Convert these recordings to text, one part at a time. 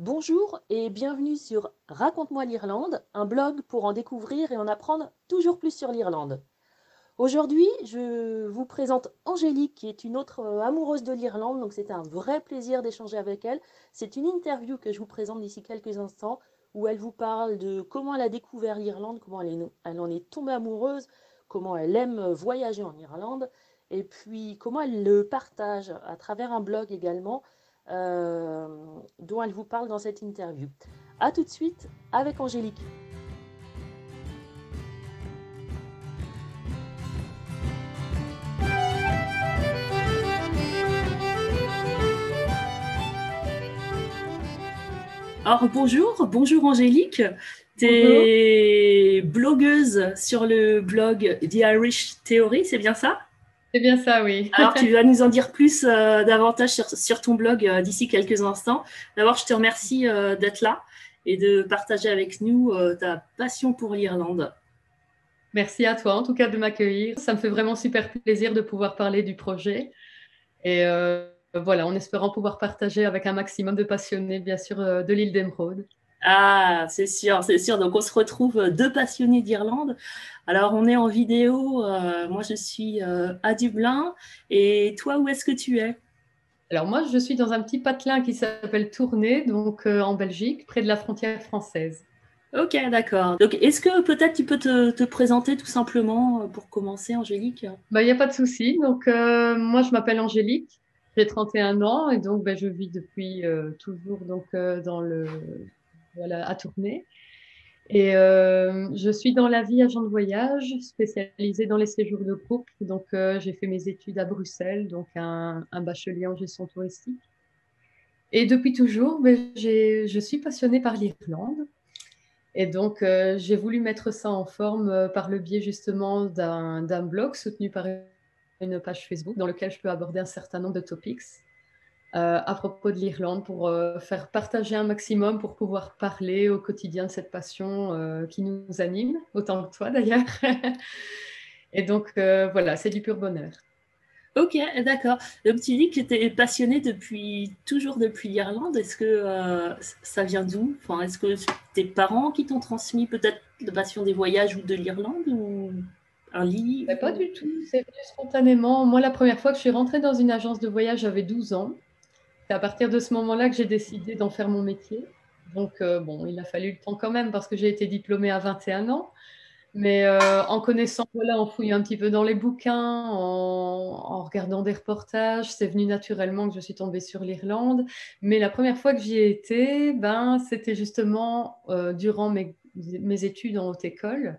Bonjour et bienvenue sur Raconte-moi l'Irlande, un blog pour en découvrir et en apprendre toujours plus sur l'Irlande. Aujourd'hui, je vous présente Angélique, qui est une autre euh, amoureuse de l'Irlande, donc c'est un vrai plaisir d'échanger avec elle. C'est une interview que je vous présente d'ici quelques instants, où elle vous parle de comment elle a découvert l'Irlande, comment elle, en est tombée amoureuse, comment elle aime voyager en Irlande, et puis comment elle le partage à travers un blog également, euh, dont elle vous parle dans cette interview. A tout de suite avec Angélique. Alors bonjour, bonjour Angélique. Tu es blogueuse sur le blog The Irish Theory, c'est bien ça? C'est bien ça, oui. Alors tu vas nous en dire plus euh, davantage sur, ton blog euh, d'ici quelques instants. D'abord, je te remercie euh, d'être là et de partager avec nous ta passion pour l'Irlande. Merci à toi en tout cas de m'accueillir. Ça me fait vraiment super plaisir de pouvoir parler du projet. Et voilà, en espérant pouvoir partager avec un maximum de passionnés, bien sûr, de l'île d'Emeraude. Ah, c'est sûr, c'est sûr. Donc, on se retrouve euh, deux passionnés d'Irlande. Alors, on est en vidéo. Euh, moi, je suis à Dublin. Et toi, où est-ce que tu es? Alors, moi, je suis dans un petit patelin qui s'appelle Tournai, donc en Belgique, près de la frontière française. Ok, d'accord. Donc, est-ce que peut-être tu peux te, présenter tout simplement pour commencer, Angélique? Bah, Il n'y a pas de souci. Donc, moi, je m'appelle Angélique. J'ai 31 ans et donc ben, je vis depuis euh, toujours donc euh, dans le à Tournai. Et euh, je suis dans la vie agent de voyage, spécialisée dans les séjours de groupe. Donc j'ai fait mes études à Bruxelles, donc un, bachelier en gestion touristique. Et depuis toujours, ben, je suis passionnée par l'Irlande. Et donc, j'ai voulu mettre ça en forme par le biais justement d'un blog soutenu par une page Facebook dans laquelle je peux aborder un certain nombre de topics euh, à propos de l'Irlande pour euh, faire partager un maximum, pour pouvoir parler au quotidien de cette passion euh, qui nous anime, autant que toi d'ailleurs. Et donc voilà, c'est du pur bonheur. Ok, d'accord. Donc tu dis que tu es passionné depuis toujours depuis l'Irlande. Est-ce que ça vient d'où? Enfin, Est-ce que c'est tes parents qui t'ont transmis peut-être la passion des voyages ou de l'Irlande ou un livre Pas du tout, c'est venu spontanément. Moi, la première fois que je suis rentrée dans une agence de voyage, j'avais 12 ans. C'est à partir de ce moment-là que j'ai décidé d'en faire mon métier. Donc, euh, bon, il a fallu le temps quand même parce que j'ai été diplômée à 21 ans. Mais euh, en connaissant, voilà, en fouillant un petit peu dans les bouquins, en, regardant des reportages, c'est venu naturellement que je suis tombée sur l'Irlande. Mais la première fois que j'y ai été, ben, c'était justement euh, durant mes, études en haute école.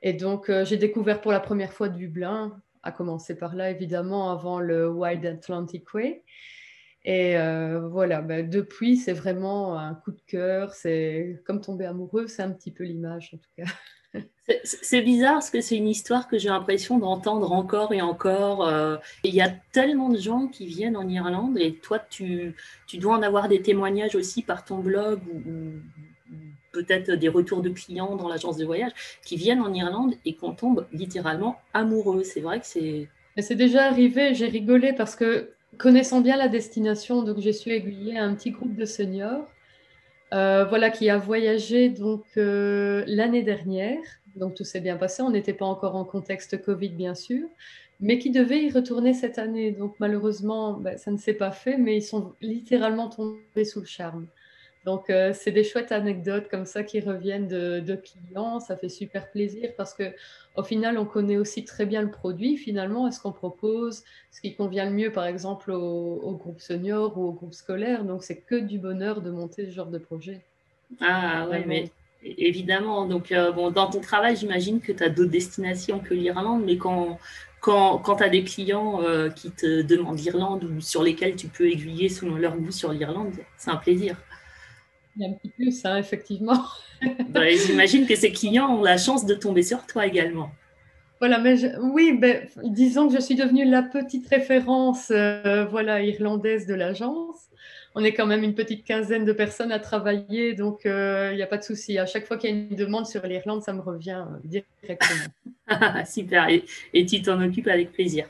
Et donc, j'ai découvert pour la première fois Dublin, à commencer par là, évidemment, avant le Wild Atlantic Way. Et euh, voilà, ben, depuis, c'est vraiment un coup de cœur. C'est comme tomber amoureux, c'est un petit peu l'image, en tout cas. C'est bizarre parce que c'est une histoire que j'ai l'impression d'entendre encore et encore. Euh, il y a tellement de gens qui viennent en Irlande et toi, tu, tu dois en avoir des témoignages aussi par ton blog ou, peut-être des retours de clients dans l'agence de voyage qui viennent en Irlande et qu'on tombe littéralement amoureux. C'est vrai que c'est. C'est déjà arrivé, j'ai rigolé parce que connaissant bien la destination, donc j'ai su aiguiller un petit groupe de seniors, euh, voilà, qui a voyagé donc euh, l'année dernière. Donc tout s'est bien passé. On n'était pas encore en contexte Covid, bien sûr, mais qui devait y retourner cette année. Donc malheureusement, ben, ça ne s'est pas fait, mais ils sont littéralement tombés sous le charme. Donc, euh, c'est des chouettes anecdotes comme ça qui reviennent de, clients. Ça fait super plaisir parce que au final, on connaît aussi très bien le produit. Finalement, est-ce qu'on propose ce qui convient le mieux, par exemple, au, groupe senior ou au groupe scolaire. Donc, c'est que du bonheur de monter ce genre de projet. Ah, oui, mais évidemment. Donc, euh, bon, dans ton travail, j'imagine que tu as d'autres destinations que l'Irlande, mais quand, quand, quand tu as des clients euh, qui te demandent l'Irlande ou sur lesquels tu peux aiguiller selon leur goût sur l'Irlande, c'est un plaisir un petit plus, hein, effectivement. Ben, j'imagine que ces clients ont la chance de tomber sur toi également. Voilà, mais oui, ben, disons que je suis devenue la petite référence euh, voilà, irlandaise de l'agence. On est quand même une petite quinzaine de personnes à travailler, donc il euh, n'y a pas de souci. À chaque fois qu'il y a une demande sur l'Irlande, ça me revient euh, directement. Super, et, et tu t'en occupes avec plaisir.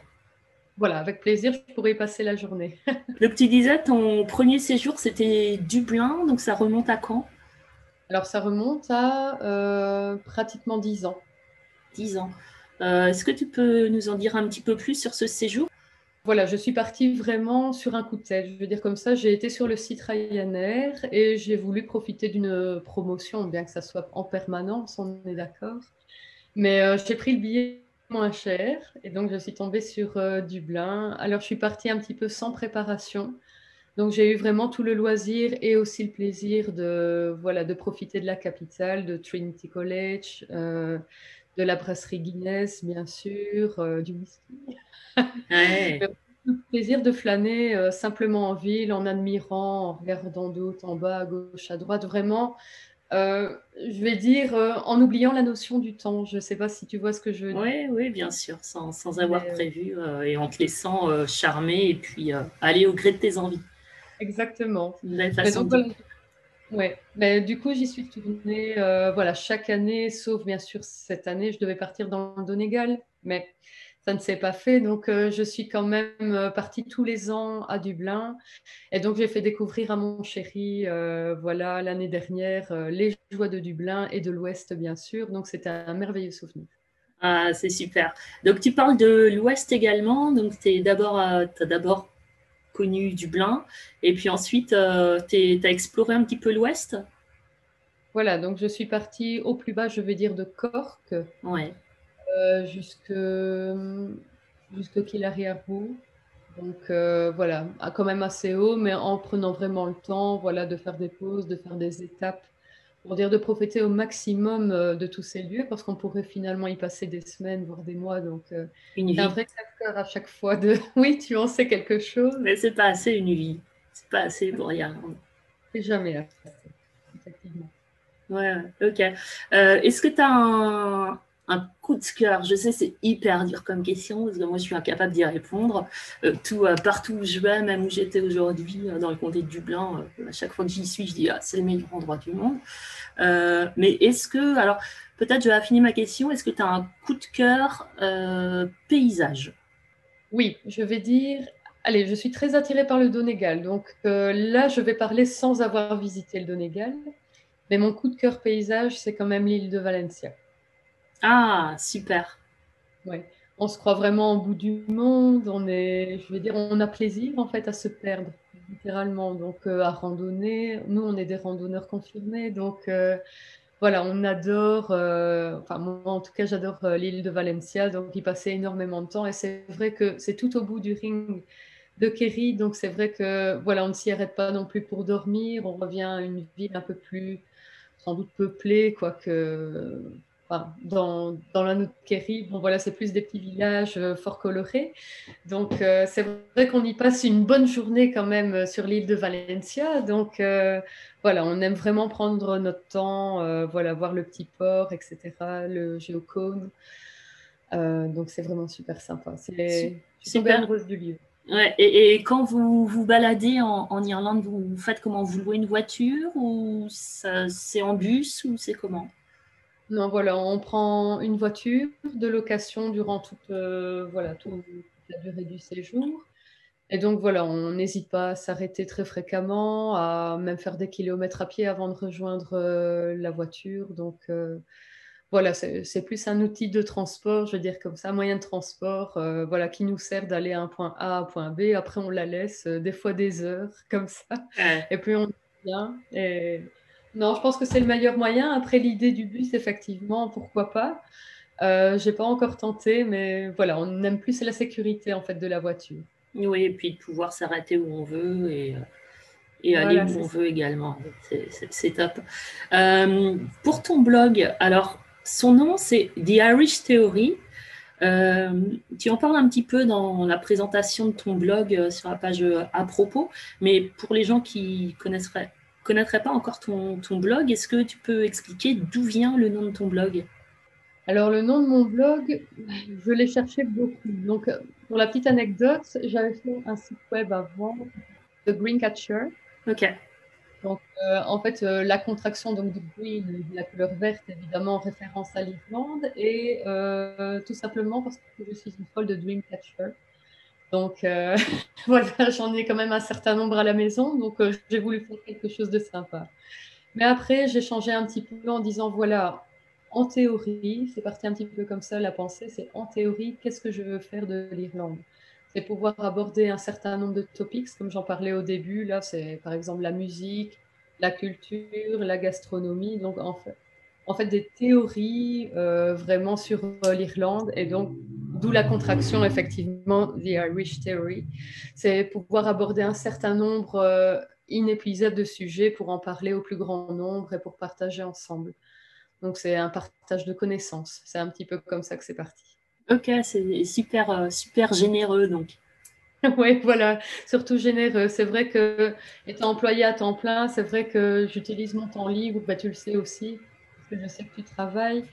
Voilà, avec plaisir, je pourrais y passer la journée. donc tu disais, ton premier séjour, c'était Dublin, donc ça remonte à quand? Alors ça remonte à euh, pratiquement 10 ans. 10 ans. Euh, est-ce que tu peux nous en dire un petit peu plus sur ce séjour? Voilà, je suis partie vraiment sur un coup de tête. Je veux dire comme ça, j'ai été sur le site Ryanair et j'ai voulu profiter d'une promotion, bien que ça soit en permanence, on est d'accord. Mais euh, j'ai pris le billet moins cher et donc je suis tombée sur euh, Dublin. Alors je suis partie un petit peu sans préparation. Donc j'ai eu vraiment tout le loisir et aussi le plaisir de voilà de profiter de la capitale, de Trinity College, euh, de la brasserie Guinness bien sûr, du whisky. Ouais. le plaisir de flâner euh, simplement en ville, en admirant, en regardant de haut en bas, à gauche, à droite, vraiment, euh, je vais dire, euh, en oubliant la notion du temps. Je ne sais pas si tu vois ce que je veux dire. Oui, oui, bien sûr, sans, sans avoir prévu et en te laissant charmer et puis aller au gré de tes envies. Exactement. Ouais, mais du coup, j'y suis tournée voilà, chaque année, sauf bien sûr cette année, je devais partir dans le Donegal, mais ça ne s'est pas fait. Donc, euh, je suis quand même euh, partie tous les ans à Dublin. Et donc, j'ai fait découvrir à mon chéri, euh, voilà, l'année dernière, les joies de Dublin et de l'Ouest, bien sûr. Donc, c'était un merveilleux souvenir. Ah, c'est super. Donc, tu parles de l'Ouest également. Donc, tu as d'abord connu Dublin. Et puis ensuite, tu as exploré un petit peu l'Ouest? Voilà, donc je suis partie au plus bas, je vais dire, de Cork. Ouais. Euh, jusque, jusque Kilarierbo. Donc euh, voilà, quand même assez haut, mais en prenant vraiment le temps voilà, de faire des pauses, de faire des étapes, pour dire de profiter au maximum euh, de tous ces lieux, parce qu'on pourrait finalement y passer des semaines, voire des mois. Donc une un vrai cœur à chaque fois de oui, tu en sais quelque chose. Mais c'est pas assez une vie, c'est pas assez pour arriver. C'est jamais assez, effectivement. Ouais, ok. Est-ce que tu as un, un coup de cœur Je sais, c'est hyper dur comme question, parce que moi, je suis incapable d'y répondre. Euh, tout, euh, partout où je vais, même où j'étais aujourd'hui, euh, dans le comté de Dublin, à chaque fois que j'y suis, je dis ah, c'est le meilleur endroit du monde. mais est-ce que, alors, peut-être je vais affiner ma question, est-ce que tu as un coup de cœur paysage? Oui, je vais dire Allez, je suis très attirée par le Donegal. Donc là, je vais parler sans avoir visité le Donegal. Mais mon coup de cœur paysage, c'est quand même l'île de Valencia. Ah, super. On se croit vraiment au bout du monde. On est, je veux dire, on a plaisir en fait à se perdre, littéralement. Donc euh, à randonner. Nous, on est des randonneurs confirmés. Donc euh, voilà, on adore. Euh, enfin, moi en tout cas, j'adore l'île de Valencia. Donc y passer énormément de temps. Et c'est vrai que c'est tout au bout du ring de Kerry. Donc c'est vrai que voilà, on ne s'y arrête pas non plus pour dormir. On revient à une ville un peu plus sans doute peuplée, quoique dans, dans la Kerry, bon voilà, c'est plus des petits villages euh, fort colorés. Donc euh, c'est vrai qu'on y passe une bonne journée quand même euh, sur l'île de Valencia. Donc voilà, on aime vraiment prendre notre temps, voilà, voir le petit port, etc., le géocone. donc c'est vraiment super sympa. C'est super heureuse du lieu. Ouais, et, et, quand vous vous baladez en, en Irlande, vous, faites comment? Vous louez une voiture ou c'est en bus ou c'est comment? Non, voilà, on prend une voiture de location durant toute, euh, voilà, toute la durée du séjour. Et donc voilà, on n'hésite pas à s'arrêter très fréquemment, à même faire des kilomètres à pied avant de rejoindre euh, la voiture. Donc euh, voilà, c'est plus un outil de transport, je veux dire comme ça, un moyen de transport, voilà, qui nous sert d'aller à un point A à un point B. Après, on la laisse des fois des heures comme ça, et puis on vient. Et non, je pense que c'est le meilleur moyen. Après, l'idée du bus, effectivement, pourquoi pas. Euh, j'ai pas encore tenté, mais voilà, on aime plus la sécurité en fait de la voiture. Oui, et puis de pouvoir s'arrêter où on veut et, euh, aller où on veut également. C'est top. Euh, pour ton blog, alors son nom c'est The Irish Theory. Euh, tu en parles un petit peu dans la présentation de ton blog sur la page à propos, mais pour les gens qui connaisseraient connaîtrais pas encore ton, ton blog, est-ce que tu peux expliquer d'où vient le nom de ton blog? Alors, le nom de mon blog, je l'ai cherché beaucoup. Donc, pour la petite anecdote, j'avais fait un site web avant, The Green Catcher. Ok. Donc, euh, en fait, euh, la contraction donc, de green, la couleur verte, évidemment, en référence à l'Irlande, et euh, tout simplement parce que je suis une folle de Dreamcatcher. Donc voilà, j'en ai quand même un certain nombre à la maison, donc j'ai voulu faire quelque chose de sympa. Mais après, j'ai changé un petit peu en disant voilà, en théorie, c'est parti un petit peu comme ça la pensée, c'est en théorie, qu'est-ce que je veux faire de l'Irlande? C'est pouvoir aborder un certain nombre de topics, comme j'en parlais au début, là, c'est par exemple la musique, la culture, la gastronomie, donc en fait, des théories euh, vraiment sur euh, l'Irlande, et donc d'où la contraction, effectivement, The Irish Theory, c'est pouvoir aborder un certain nombre euh, inépuisable de sujets pour en parler au plus grand nombre et pour partager ensemble. Donc c'est un partage de connaissances. C'est un petit peu comme ça que c'est parti. Ok, c'est super, euh, super généreux donc. oui, voilà, surtout généreux. C'est vrai que étant employé à temps plein, c'est vrai que j'utilise mon temps libre, bah, tu le sais aussi, parce que je sais que tu travailles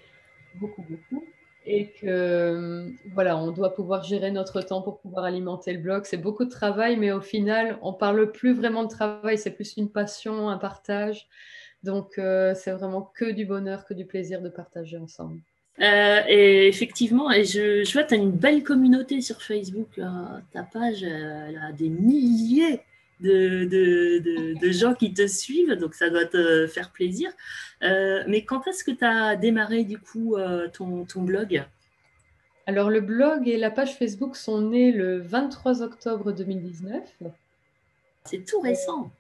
beaucoup, beaucoup. Et que voilà, on doit pouvoir gérer notre temps pour pouvoir alimenter le blog. C'est beaucoup de travail, mais au final, on parle plus vraiment de travail, c'est plus une passion, un partage. Donc, euh, c'est vraiment que du bonheur, que du plaisir de partager ensemble. Euh, et effectivement, et je, vois, tu as une belle communauté sur Facebook. Ta page, elle a des milliers de, de, gens qui te suivent, donc ça doit te faire plaisir. Euh, mais quand est-ce que tu as démarré du coup ton, ton, blog? Alors, le blog et la page Facebook sont nés le 23 octobre 2019. C'est tout récent.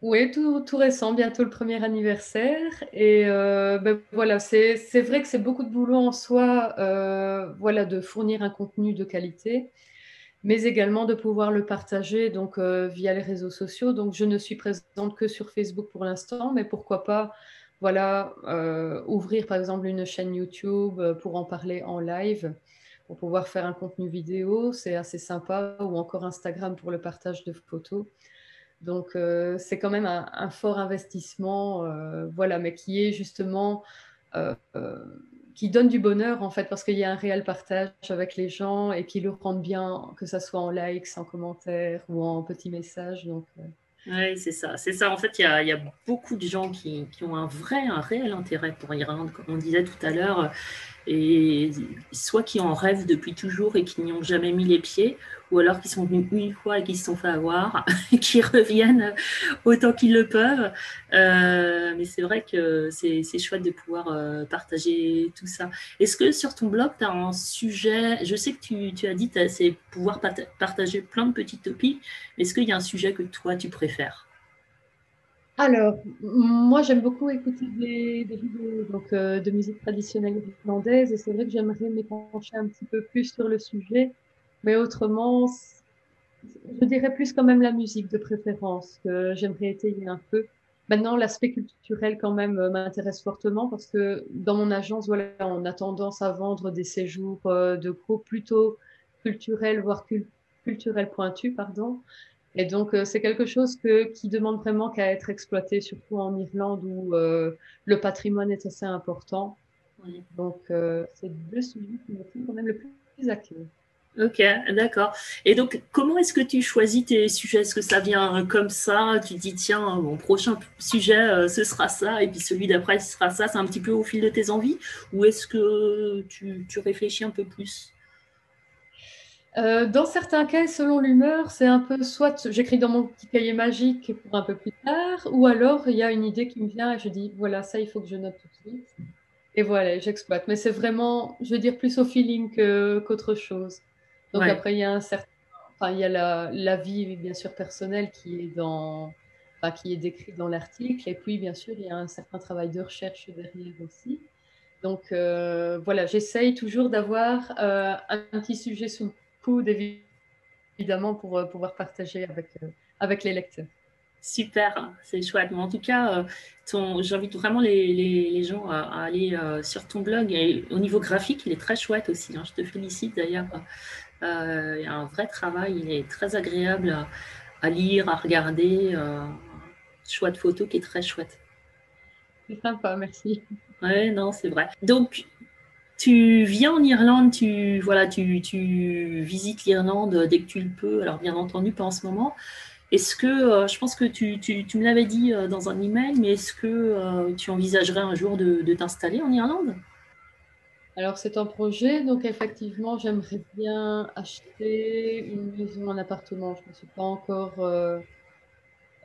Oui, tout, tout, récent, bientôt le premier anniversaire. Et euh, ben, voilà, c'est vrai que c'est beaucoup de boulot en soi, euh, voilà, de fournir un contenu de qualité, mais également de pouvoir le partager donc euh, via les réseaux sociaux. Donc je ne suis présente que sur Facebook pour l'instant, mais pourquoi pas, voilà, ouvrir par exemple une chaîne YouTube pour en parler en live, pour pouvoir faire un contenu vidéo, c'est assez sympa, ou encore Instagram pour le partage de photos. Donc, euh, c'est quand même un, fort investissement, euh, voilà, mais qui est justement, euh, qui donne du bonheur en fait, parce qu'il y a un réel partage avec les gens et qui le rendent bien, que ce soit en likes, en commentaires ou en petits messages. Donc, oui, c'est ça. C'est ça. En fait, il y a, beaucoup de gens qui, qui, ont un vrai, un réel intérêt pour l'Irlande, comme on disait tout à l'heure, et soit qui en rêvent depuis toujours et qui n'y ont jamais mis les pieds, ou alors qui sont venus une fois et qui se sont fait avoir, qui reviennent autant qu'ils le peuvent. Euh, mais c'est vrai que c'est chouette de pouvoir euh, partager tout ça. Est-ce que sur ton blog, tu as un sujet, je sais que tu, as dit que c'est pouvoir partager plein de petits topics, est-ce qu'il y a un sujet que toi tu préfères? Alors, moi, j'aime beaucoup écouter des, vidéos donc, euh, de musique traditionnelle irlandaise et c'est vrai que j'aimerais m'épancher un petit peu plus sur le sujet. Mais autrement, je dirais plus quand même la musique de préférence que j'aimerais étayer un peu. Maintenant, l'aspect culturel quand même euh, m'intéresse fortement parce que dans mon agence, voilà, on a tendance à vendre des séjours euh, de groupe plutôt culturels, voire culturels pointus, pardon. Et donc, euh, c'est quelque chose que, qui demande vraiment qu'à être exploité, surtout en Irlande où euh, le patrimoine est assez important. Donc, euh, c'est deux sujets qui me font quand même le plus à cœur. Ok, d'accord. Et donc, comment est-ce que tu choisis tes sujets? Est-ce que ça vient comme ça? Tu dis, tiens, mon prochain sujet, ce sera ça, et puis celui d'après, ce sera ça. C'est un petit peu au fil de tes envies? Ou est-ce que tu, tu réfléchis un peu plus? Euh, dans certains cas, selon l'humeur, c'est un peu soit j'écris dans mon petit cahier magique pour un peu plus tard, ou alors il y a une idée qui me vient et je dis voilà, ça il faut que je note tout de suite. Et voilà, j'exploite. Mais c'est vraiment, je veux dire, plus au feeling qu'autre chose. Donc après, il y a un certain. Enfin, il y a la, la, vie, bien sûr, personnelle qui est dans. Enfin, qui est décrite dans l'article. Et puis, bien sûr, il y a un certain travail de recherche derrière aussi. Donc, euh, voilà, j'essaye toujours d'avoir euh, un petit sujet sous évidemment, pour euh, pouvoir partager avec, euh, avec les lecteurs. Super, c'est chouette. en tout cas, euh, j'invite vraiment les, les, gens à, aller sur ton blog. Et au niveau graphique, il est très chouette aussi. Hein. Je te félicite d'ailleurs. il y a un vrai travail. Il est très agréable à, à lire, à regarder. chouette photo qui est très chouette. C'est sympa, merci. Oui, non, c'est vrai. Donc, tu viens en Irlande, tu, voilà, tu, visites l'Irlande dès que tu le peux, alors bien entendu pas en ce moment. Est-ce que, euh, je pense que tu, me l'avais dit euh, dans un email, mais est-ce que euh, tu envisagerais un jour de, de t'installer en Irlande? Alors, c'est un projet, donc effectivement, j'aimerais bien acheter une maison, un appartement. Je ne me suis pas encore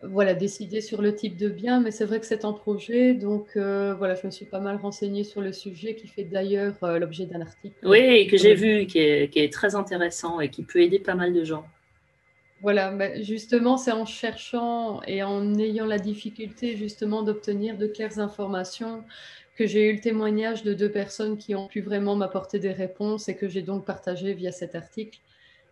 voilà, décidée sur le type de bien, mais c'est vrai que c'est un projet, donc euh, voilà, je me suis pas mal renseignée sur le sujet, qui fait d'ailleurs euh, l'objet d'un article. Oui, que j'ai vu, qui est, qui est, très intéressant et qui peut aider pas mal de gens. Voilà, mais justement, c'est en cherchant et en ayant la difficulté justement d'obtenir de claires informations que j'ai eu le témoignage de deux personnes qui ont pu vraiment m'apporter des réponses et que j'ai donc partagé via cet article.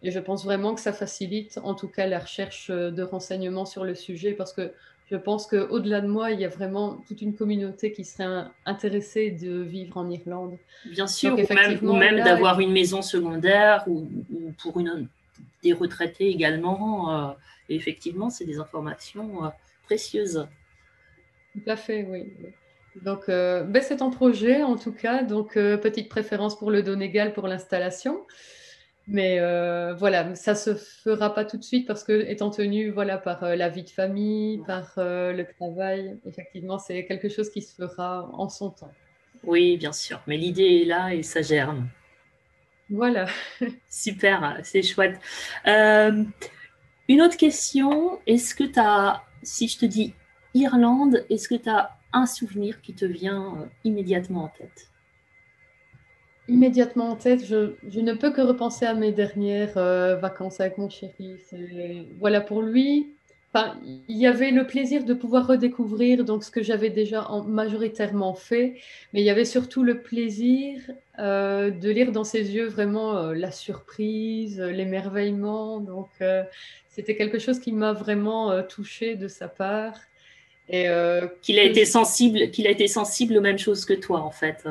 Et je pense vraiment que ça facilite en tout cas la recherche euh, de renseignements sur le sujet parce que je pense qu'au-delà de moi, il y a vraiment toute une communauté qui serait intéressée de vivre en Irlande. Bien sûr, ou même, d'avoir une maison secondaire ou, pour une, des retraités également. Euh, effectivement, c'est des informations euh, précieuses. Tout à fait, oui. Donc, euh, ben, c'est en projet en tout cas. Donc, petite préférence pour le Donegal pour l'installation. Mais euh, voilà, ça se fera pas tout de suite parce que, étant tenu voilà, par la vie de famille, par le travail, effectivement, c'est quelque chose qui se fera en son temps. Oui, bien sûr. Mais l'idée est là et ça germe. Voilà. Super, c'est chouette. une autre question, est-ce que tu as, si je te dis Irlande, est-ce que tu as un souvenir qui te vient euh, immédiatement en tête? Immédiatement en tête, je, ne peux que repenser à mes dernières euh, vacances avec mon chéri. Voilà, pour lui, il y avait le plaisir de pouvoir redécouvrir donc ce que j'avais déjà majoritairement fait, mais il y avait surtout le plaisir euh, de lire dans ses yeux vraiment la surprise, l'émerveillement. Donc, c'était quelque chose qui m'a vraiment touchée de sa part. Euh, qu'il a été sensible, qu'il a été sensible aux mêmes choses que toi en fait.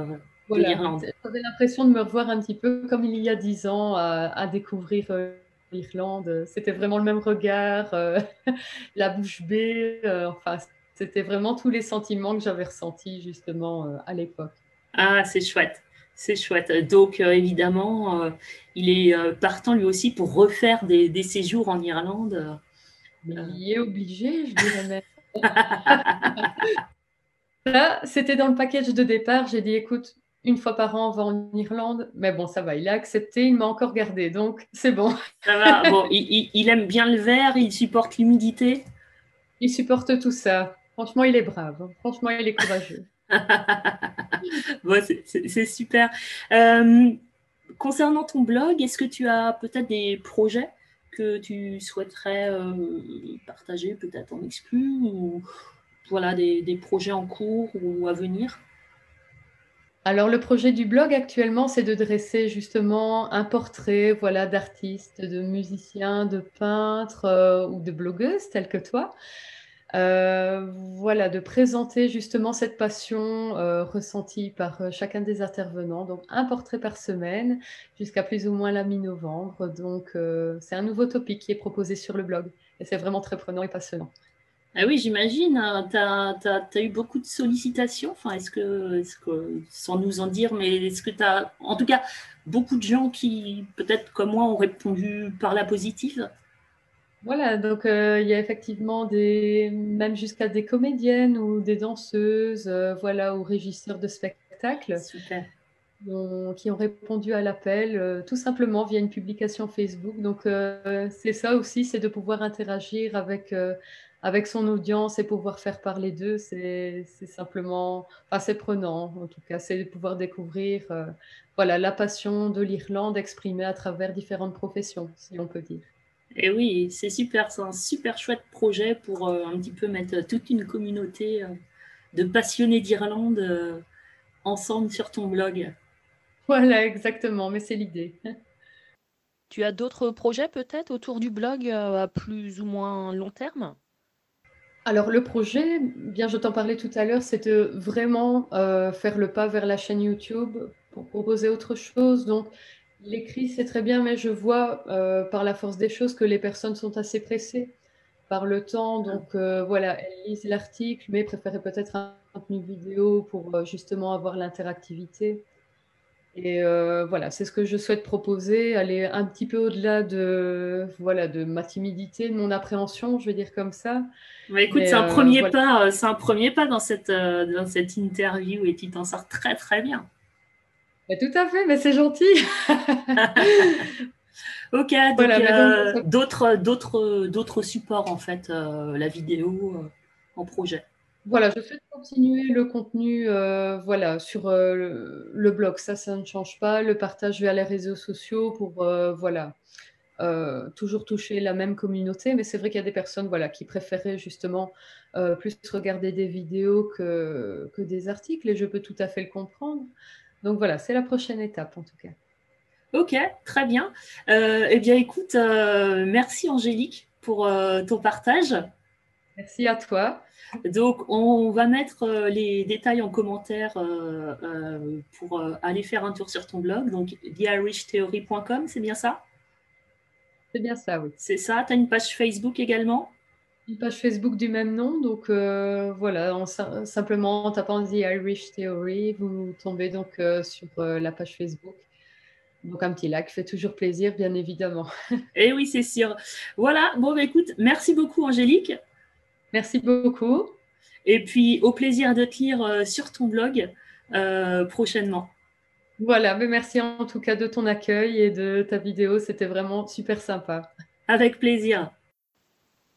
Euh, voilà. J'avais l'impression de me revoir un petit peu comme il y a dix ans à, découvrir euh, l'Irlande. C'était vraiment le même regard, la bouche bée. enfin, c'était vraiment tous les sentiments que j'avais ressentis justement à l'époque. Ah, c'est chouette. C'est chouette. Donc, évidemment, il est partant lui aussi pour refaire des, des séjours en Irlande. il est obligé, je dirais même. Là, c'était dans le package de départ. J'ai dit, écoute, une fois par an, on va en Irlande. Mais bon, ça va, il a accepté, il m'a encore gardé, donc c'est bon. Ça va, bon, il, aime bien le verre, il supporte l'humidité. Il supporte tout ça. Franchement, il est brave. Franchement, il est courageux. bon, c'est super. Euh, concernant ton blog, est-ce que tu as peut-être des projets que tu souhaiterais euh, partager, peut-être en exclu, ou voilà, des, projets en cours ou à venir? Alors le projet du blog actuellement, c'est de dresser justement un portrait voilà, d'artistes, de musiciens, de peintres euh, ou de blogueuses telles que toi, euh, voilà, de présenter justement cette passion euh, ressentie par chacun des intervenants. Donc, un portrait par semaine jusqu'à plus ou moins la mi-novembre. Donc, c'est un nouveau topic qui est proposé sur le blog. Et c'est vraiment très prenant et passionnant. Ah oui, j'imagine. Hein. Tu as, eu beaucoup de sollicitations. Enfin, est-ce que, est que, sans nous en dire, mais est-ce que tu as, en tout cas, beaucoup de gens qui, peut-être comme moi, ont répondu par la positive? Voilà, donc euh, il y a effectivement des, même jusqu'à des comédiennes ou des danseuses, euh, voilà, ou régisseurs de spectacles qui ont répondu à l'appel euh, tout simplement via une publication Facebook. Donc c'est ça aussi, c'est de pouvoir interagir avec, avec son audience et pouvoir faire parler d'eux. C'est simplement, c'est prenant en tout cas, c'est de pouvoir découvrir voilà, la passion de l'Irlande exprimée à travers différentes professions, si on peut dire. Et oui, c'est super, c'est un super chouette projet pour euh, un petit peu mettre toute une communauté euh, de passionnés d'Irlande euh, ensemble sur ton blog. Voilà, exactement, mais c'est l'idée. Tu as d'autres projets peut-être autour du blog à plus ou moins long terme? Alors le projet, bien je t'en parlais tout à l'heure, de vraiment faire le pas vers la chaîne YouTube pour proposer autre chose. Donc L'écrit, c'est très bien, mais je vois euh, par la force des choses que les personnes sont assez pressées par le temps. Donc euh, voilà, elles lisent l'article, mais préfèrent peut-être un contenu vidéo pour euh, justement avoir l'interactivité. Et voilà, c'est ce que je souhaite proposer, aller un petit peu au-delà de, voilà, de ma timidité, de mon appréhension, je vais dire comme ça. écoute, c'est un premier pas, c'est un premier pas dans cette, dans cette interview et tu t'en sors très très bien. tout à fait, mais c'est gentil. ok, donc d'autres, d'autres, d'autres supports en fait, la vidéo en projet. Voilà, je souhaite continuer le contenu voilà, sur le, blog, ça, ça ne change pas. Le partage vers les réseaux sociaux pour voilà, toujours toucher la même communauté. Mais c'est vrai qu'il y a des personnes voilà, qui préféraient justement plus regarder des vidéos que, que des articles et je peux tout à fait le comprendre. Donc voilà, c'est la prochaine étape en tout cas. Ok, très bien. eh bien, écoute, merci Angélique pour ton partage. Merci à toi. Donc, on va mettre euh, les détails en commentaire euh, euh, pour aller faire un tour sur ton blog. Donc, theirishtheory.com, c'est bien ça? C'est bien ça, oui. C'est ça? Tu as une page Facebook également? Une page Facebook du même nom. Donc, voilà, en, simplement en tapant The Irish Theory, vous tombez donc sur la page Facebook. Donc un petit like fait toujours plaisir, bien évidemment. Eh oui, c'est sûr. Voilà, bon, bah, écoute, merci beaucoup Angélique. Merci beaucoup. Et puis, au plaisir de te lire euh, sur ton blog euh, prochainement. Voilà, mais merci en tout cas de ton accueil et de ta vidéo. C'était vraiment super sympa. Avec plaisir.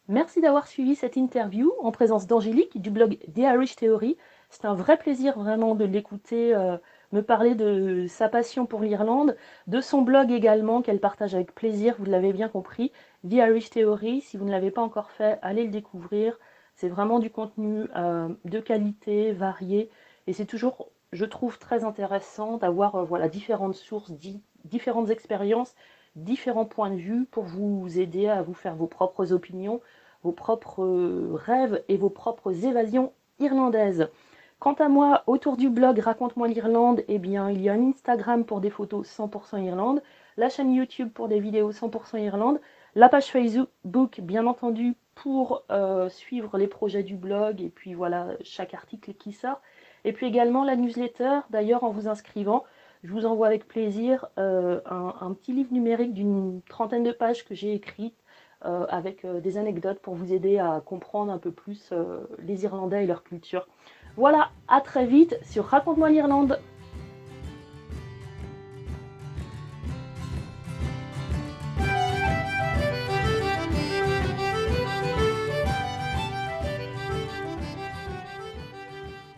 Merci d'avoir suivi cette interview en présence d'Angélique du blog The Irish Theory. C'est un vrai plaisir vraiment de l'écouter euh, me parler de sa passion pour l'Irlande, de son blog également qu'elle partage avec plaisir, vous l'avez bien compris, The Irish Theory. Si vous ne l'avez pas encore fait, allez le découvrir. C'est vraiment du contenu euh, de qualité, varié, et c'est toujours, je trouve, très intéressant d'avoir euh, voilà, différentes sources, différentes expériences, différents points de vue pour vous aider à vous faire vos propres opinions, vos propres euh, rêves et vos propres évasions irlandaises. Quant à moi, autour du blog Raconte-moi l'Irlande, eh bien, il y a un Instagram pour des photos 100% Irlande, la chaîne YouTube pour des vidéos 100% Irlande, la page Facebook, bien entendu, pour euh, suivre les projets du blog et puis voilà, chaque article qui sort. Et puis également la newsletter, d'ailleurs, en vous inscrivant, je vous envoie avec plaisir euh, un, petit livre numérique d'une trentaine de pages que j'ai écrit euh, avec des anecdotes pour vous aider à comprendre un peu plus les Irlandais et leur culture. Voilà, à très vite sur Raconte-moi l'Irlande.